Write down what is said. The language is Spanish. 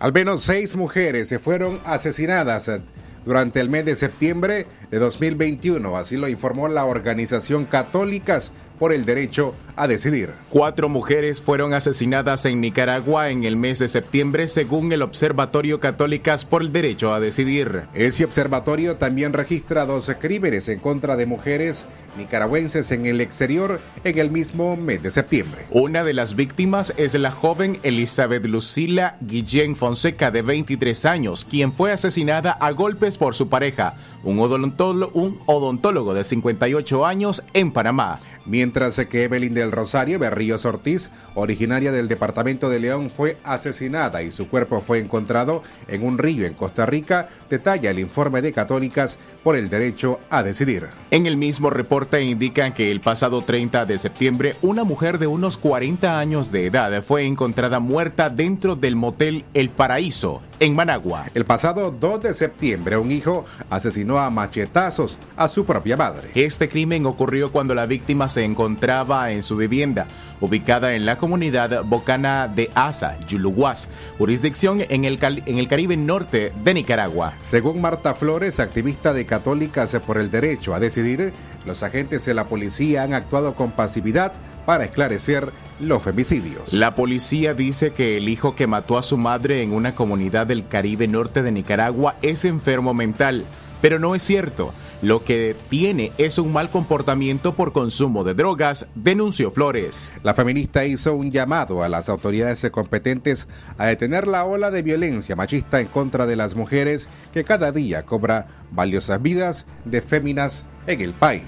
Al menos seis mujeres se fueron asesinadas durante el mes de septiembre de 2021, así lo informó la organización Católicas por el Derecho a Decidir. Cuatro mujeres fueron asesinadas en Nicaragua en el mes de septiembre según el Observatorio Católicas por el Derecho a Decidir. Ese observatorio también registra dos crímenes en contra de mujeres nicaragüenses en el exterior en el mismo mes de septiembre. Una de las víctimas es la joven Elizabeth Lucila Guillén Fonseca de 23 años, quien fue asesinada a golpes por su pareja, un odontólogo, un odontólogo de 58 años en Panamá. Mientras que Evelyn del Rosario Berríos Ortiz, originaria del departamento de León, fue asesinada y su cuerpo fue encontrado en un río en Costa Rica, detalla el informe de Católicas por el derecho a decidir. En el mismo reporte indican que el pasado 30 de septiembre, una mujer de unos 40 años de edad fue encontrada muerta dentro del motel El Paraíso, en Managua. El pasado 2 de septiembre, un hijo asesinó a machetazos a su propia madre. Este crimen ocurrió cuando la víctima se encontraba en su vivienda, ubicada en la comunidad bocana de Asa, Yuluguas, jurisdicción en el, en el Caribe norte de Nicaragua. Según Marta Flores, activista de Católicas por el Derecho a Decidir, los agentes de la policía han actuado con pasividad para esclarecer los femicidios. La policía dice que el hijo que mató a su madre en una comunidad del Caribe norte de Nicaragua es enfermo mental, pero no es cierto. Lo que tiene es un mal comportamiento por consumo de drogas, denunció Flores. La feminista hizo un llamado a las autoridades competentes a detener la ola de violencia machista en contra de las mujeres que cada día cobra valiosas vidas de féminas en el país.